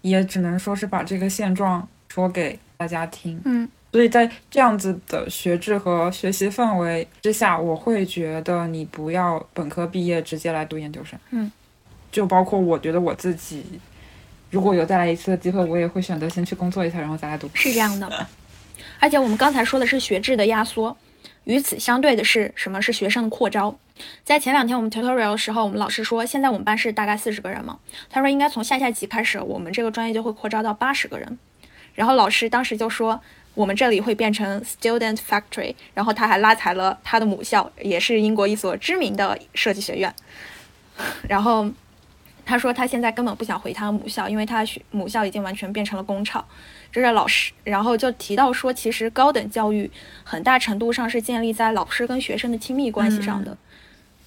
也只能说是把这个现状说给大家听。嗯，所以在这样子的学制和学习氛围之下，我会觉得你不要本科毕业直接来读研究生。嗯。就包括我觉得我自己，如果有再来一次的机会，我也会选择先去工作一下，然后再来读。是这样的，而且我们刚才说的是学制的压缩，与此相对的是什么是学生的扩招？在前两天我们 tutorial 的时候，我们老师说，现在我们班是大概四十个人嘛，他说应该从下下级开始，我们这个专业就会扩招到八十个人。然后老师当时就说，我们这里会变成 student factory，然后他还拉踩了他的母校，也是英国一所知名的设计学院，然后。他说他现在根本不想回他的母校，因为他学母校已经完全变成了工厂。这是老师，然后就提到说，其实高等教育很大程度上是建立在老师跟学生的亲密关系上的。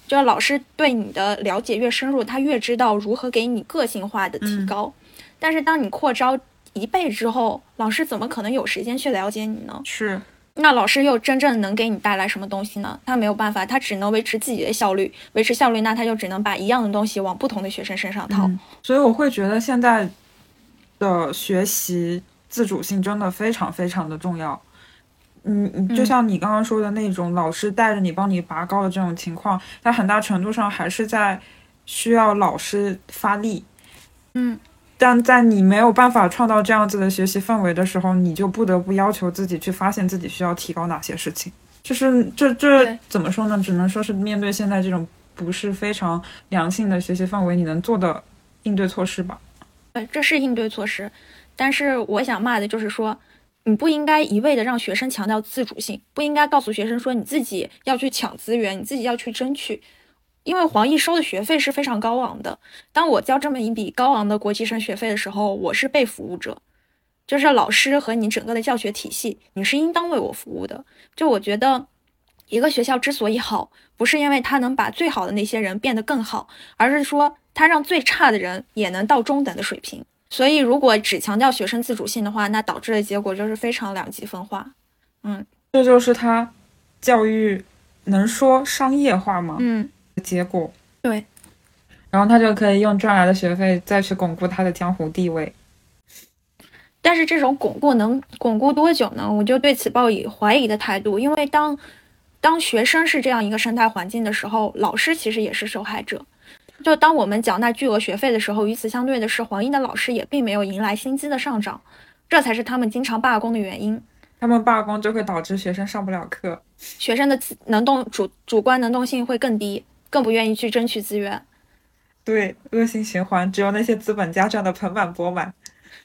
就是老师对你的了解越深入，他越知道如何给你个性化的提高。但是当你扩招一倍之后，老师怎么可能有时间去了解你呢？是，那老师又真正能给你带来什么东西呢？他没有办法，他只能维持自己的效率，维持效率，那他就只能把一样的东西往不同的学生身上套。所以我会觉得现在的学习自主性真的非常非常的重要。嗯嗯，就像你刚刚说的那种老师带着你帮你拔高的这种情况，在很大程度上还是在需要老师发力。嗯。但在你没有办法创造这样子的学习氛围的时候，你就不得不要求自己去发现自己需要提高哪些事情。就是这这怎么说呢？只能说是面对现在这种不是非常良性的学习氛围，你能做的应对措施吧？对，这是应对措施。但是我想骂的就是说，你不应该一味的让学生强调自主性，不应该告诉学生说你自己要去抢资源，你自己要去争取。因为黄奕收的学费是非常高昂的，当我交这么一笔高昂的国际生学费的时候，我是被服务者，就是老师和你整个的教学体系，你是应当为我服务的。就我觉得，一个学校之所以好，不是因为它能把最好的那些人变得更好，而是说它让最差的人也能到中等的水平。所以，如果只强调学生自主性的话，那导致的结果就是非常两极分化。嗯，这就是他教育能说商业化吗？嗯。结果对，然后他就可以用赚来的学费再去巩固他的江湖地位。但是这种巩固能巩固多久呢？我就对此抱以怀疑的态度。因为当当学生是这样一个生态环境的时候，老师其实也是受害者。就当我们缴纳巨额学费的时候，与此相对的是，黄英的老师也并没有迎来薪资的上涨，这才是他们经常罢工的原因。他们罢工就会导致学生上不了课，学生的能动主主观能动性会更低。更不愿意去争取资源，对，恶性循环，只有那些资本家赚的盆满钵满。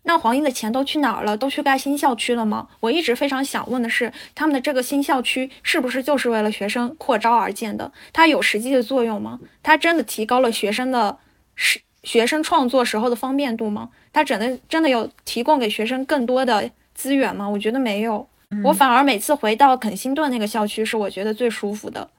那黄英的钱都去哪儿了？都去盖新校区了吗？我一直非常想问的是，他们的这个新校区是不是就是为了学生扩招而建的？它有实际的作用吗？它真的提高了学生的是学生创作时候的方便度吗？它真的真的有提供给学生更多的资源吗？我觉得没有。我反而每次回到肯辛顿那个校区，是我觉得最舒服的。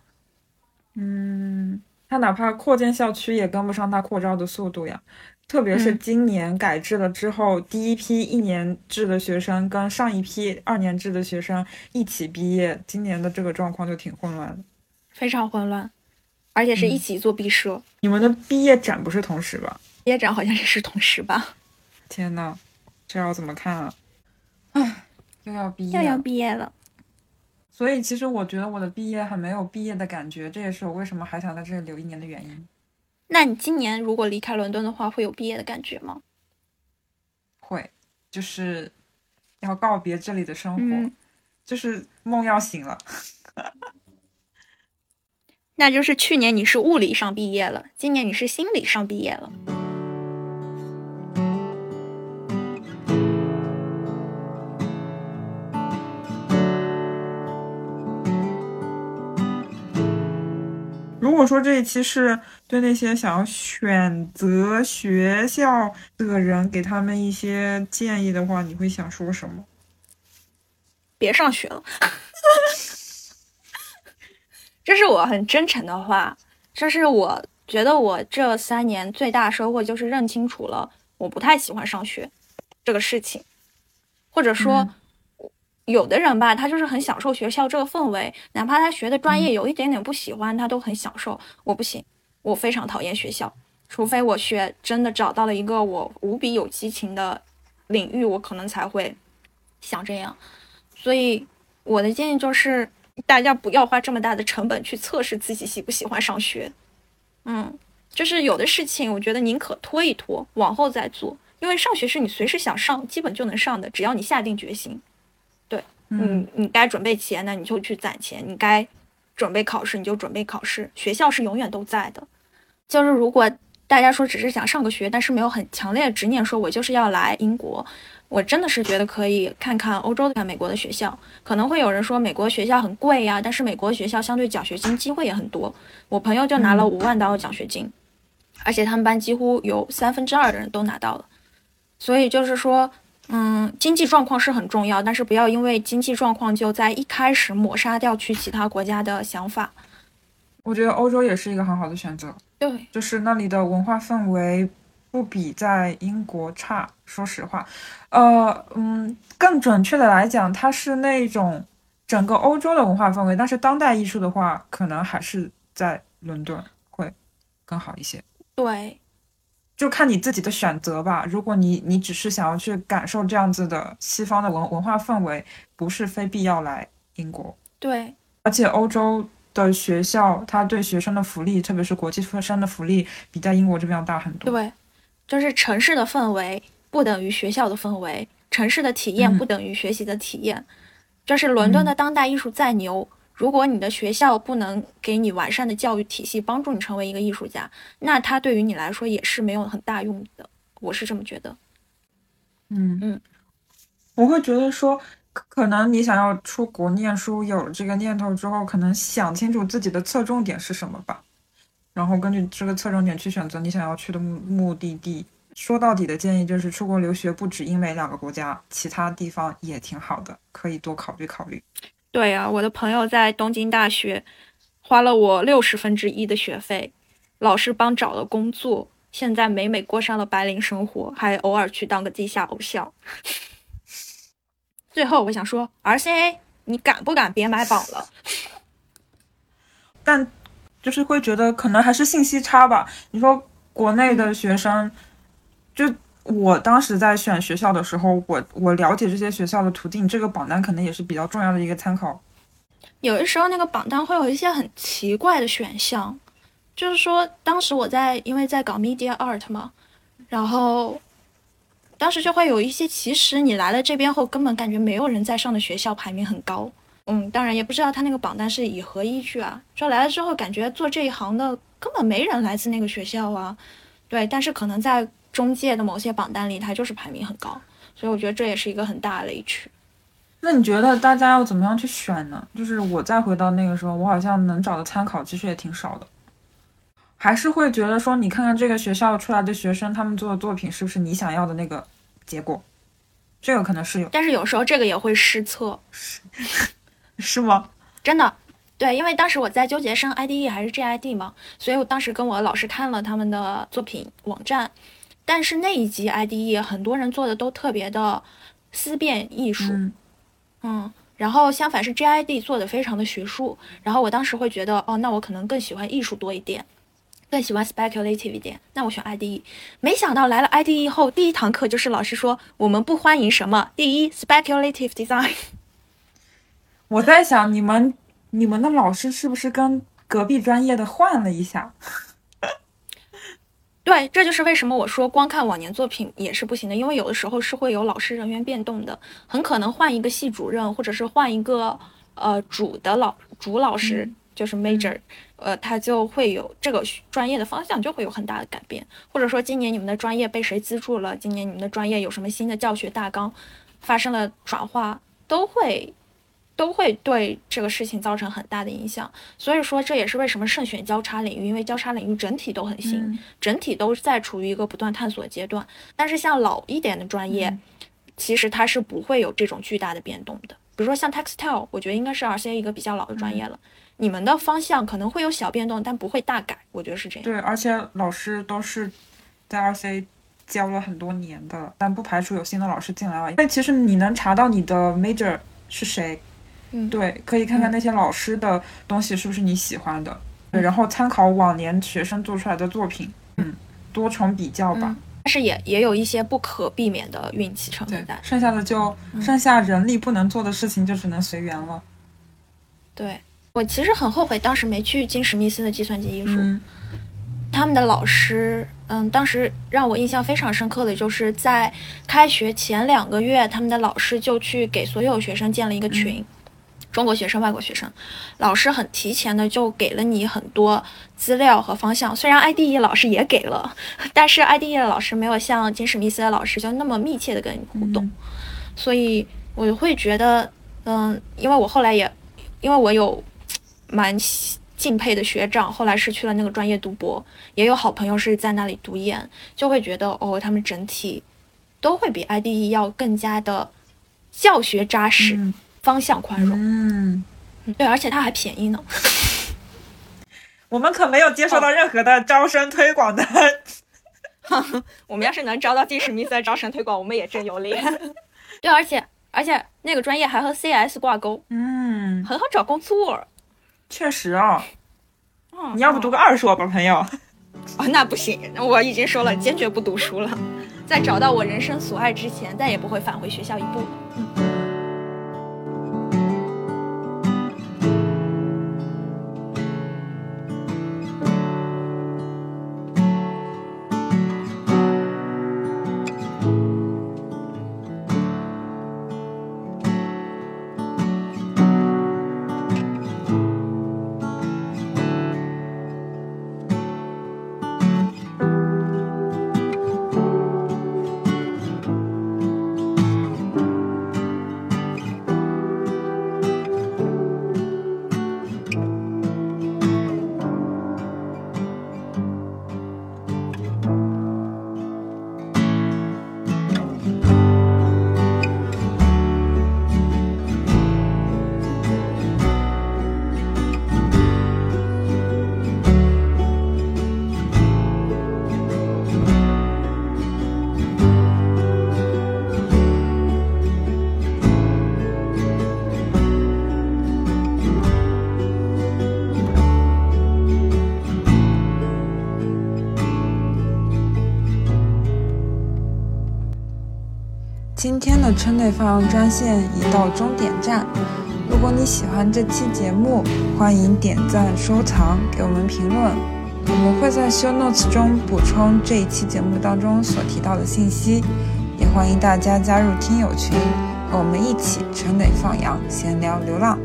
嗯，他哪怕扩建校区也跟不上他扩招的速度呀。特别是今年改制了之后，第一批一年制的学生跟上一批二年制的学生一起毕业，今年的这个状况就挺混乱的，非常混乱，而且是一起做毕设。你们的毕业展不是同时吧？毕业展好像也是同时吧？天呐，这要怎么看啊？唉，又要毕业，又要毕业了。所以其实我觉得我的毕业很没有毕业的感觉，这也是我为什么还想在这里留一年的原因。那你今年如果离开伦敦的话，会有毕业的感觉吗？会，就是要告别这里的生活，就是梦要醒了。那就是去年你是物理上毕业了，今年你是心理上毕业了。果说这一期是对那些想要选择学校的人给他们一些建议的话，你会想说什么？别上学了，这是我很真诚的话。这是我觉得我这三年最大收获，就是认清楚了我不太喜欢上学这个事情，或者说。有的人吧，他就是很享受学校这个氛围，哪怕他学的专业有一点点不喜欢，他都很享受。我不行，我非常讨厌学校，除非我学真的找到了一个我无比有激情的领域，我可能才会想这样。所以我的建议就是，大家不要花这么大的成本去测试自己喜不喜欢上学。嗯，就是有的事情，我觉得宁可拖一拖，往后再做，因为上学是你随时想上，基本就能上的，只要你下定决心。嗯，你该准备钱，那你就去攒钱；你该准备考试，你就准备考试。学校是永远都在的。就是如果大家说只是想上个学，但是没有很强烈的执念，说我就是要来英国，我真的是觉得可以看看欧洲的、看美国的学校。可能会有人说美国学校很贵呀，但是美国学校相对奖学金机会也很多。我朋友就拿了五万刀的奖学金，而且他们班几乎有三分之二的人都拿到了。所以就是说。嗯，经济状况是很重要，但是不要因为经济状况就在一开始抹杀掉去其他国家的想法。我觉得欧洲也是一个很好的选择，对，就是那里的文化氛围不比在英国差。说实话，呃，嗯，更准确的来讲，它是那种整个欧洲的文化氛围，但是当代艺术的话，可能还是在伦敦会更好一些。对，就看你自己的选择吧。如果你你只是想要去感受这样子的西方的文文化氛围，不是非必要来英国。对，而且欧洲的学校，它对学生的福利，特别是国际学生的福利，比在英国这边要大很多。对，就是城市的氛围不等于学校的氛围，城市的体验不等于学习的体验。就是伦敦的当代艺术再牛，如果你的学校不能给你完善的教育体系，帮助你成为一个艺术家，那它对于你来说也是没有很大用的。我是这么觉得。嗯嗯，我会觉得说，可能你想要出国念书，有了这个念头之后，可能想清楚自己的侧重点是什么吧，然后根据这个侧重点去选择你想要去的目目的地。说到底的建议就是，出国留学不止英美两个国家，其他地方也挺好的，可以多考虑考虑。对呀，我的朋友在东京大学花了我六十分之一的学费，老师帮找了工作，现在美美过上了白领生活，还偶尔去当个地下偶像。最后我想说，RCA，你敢不敢别买榜了？[laughs] 但就是会觉得可能还是信息差吧。你说国内的学生。就我当时在选学校的时候，我我了解这些学校的途径，这个榜单可能也是比较重要的一个参考。有的时候那个榜单会有一些很奇怪的选项，就是说当时我在因为在搞 media art 嘛，然后当时就会有一些其实你来了这边后根本感觉没有人在上的学校排名很高。嗯，当然也不知道他那个榜单是以何依据啊？说来了之后感觉做这一行的根本没人来自那个学校啊。对，但是可能在。中介的某些榜单里，它就是排名很高，所以我觉得这也是一个很大的雷区。那你觉得大家要怎么样去选呢？就是我再回到那个时候，我好像能找的参考其实也挺少的，还是会觉得说，你看看这个学校出来的学生，他们做的作品是不是你想要的那个结果？这个可能是有，但是有时候这个也会失策，是 [laughs] 是吗？真的。对，因为当时我在纠结上 IDE 还是 GID 嘛，所以我当时跟我老师看了他们的作品网站。但是那一集 IDE 很多人做的都特别的思辨艺术，嗯，然后相反是 GID 做的非常的学术，然后我当时会觉得，哦，那我可能更喜欢艺术多一点，更喜欢 speculative 一点，那我选 IDE。没想到来了 IDE 后，第一堂课就是老师说我们不欢迎什么，第一 speculative design。[laughs] 我在想你们你们的老师是不是跟隔壁专业的换了一下？对，这就是为什么我说光看往年作品也是不行的，因为有的时候是会有老师人员变动的，很可能换一个系主任，或者是换一个呃主的老主老师，就是 major，呃，他就会有这个专业的方向就会有很大的改变，或者说今年你们的专业被谁资助了，今年你们的专业有什么新的教学大纲发生了转化，都会。都会对这个事情造成很大的影响，所以说这也是为什么慎选交叉领域，因为交叉领域整体都很新，整体都在处于一个不断探索阶段。但是像老一点的专业，其实它是不会有这种巨大的变动的。比如说像 textile，我觉得应该是 RCA 一个比较老的专业了，你们的方向可能会有小变动，但不会大改，我觉得是这样。对，而且老师都是在 RCA 教了很多年的，但不排除有新的老师进来了。但其实你能查到你的 major 是谁？嗯，对，可以看看那些老师的东西是不是你喜欢的，对，然后参考往年学生做出来的作品，嗯，多重比较吧。但是也也有一些不可避免的运气成分在，剩下的就剩下人力不能做的事情就只能随缘了。对我其实很后悔当时没去金史密斯的计算机艺术，他们的老师，嗯，当时让我印象非常深刻的就是在开学前两个月，他们的老师就去给所有学生建了一个群。中国学生、外国学生，老师很提前的就给了你很多资料和方向。虽然 IDE 老师也给了，但是 IDE 的老师没有像金史密斯的老师就那么密切的跟你互动。所以我会觉得，嗯，因为我后来也，因为我有蛮敬佩的学长，后来是去了那个专业读博，也有好朋友是在那里读研，就会觉得哦，他们整体都会比 IDE 要更加的教学扎实。方向宽容，嗯，对，而且它还便宜呢。我们可没有接受到任何的招生推广的。[laughs] 我们要是能招到金史密斯的招生推广，我们也真有脸。[laughs] 对，而且而且那个专业还和 CS 挂钩，嗯，很好找工作。确实啊，哦你要不读个二硕吧，朋友？哦，那不行，我已经说了，坚决不读书了。在找到我人生所爱之前，再也不会返回学校一步。城内放羊专线已到终点站。如果你喜欢这期节目，欢迎点赞、收藏，给我们评论。我们会在 show notes 中补充这一期节目当中所提到的信息，也欢迎大家加入听友群，和我们一起城内放羊，闲聊流浪。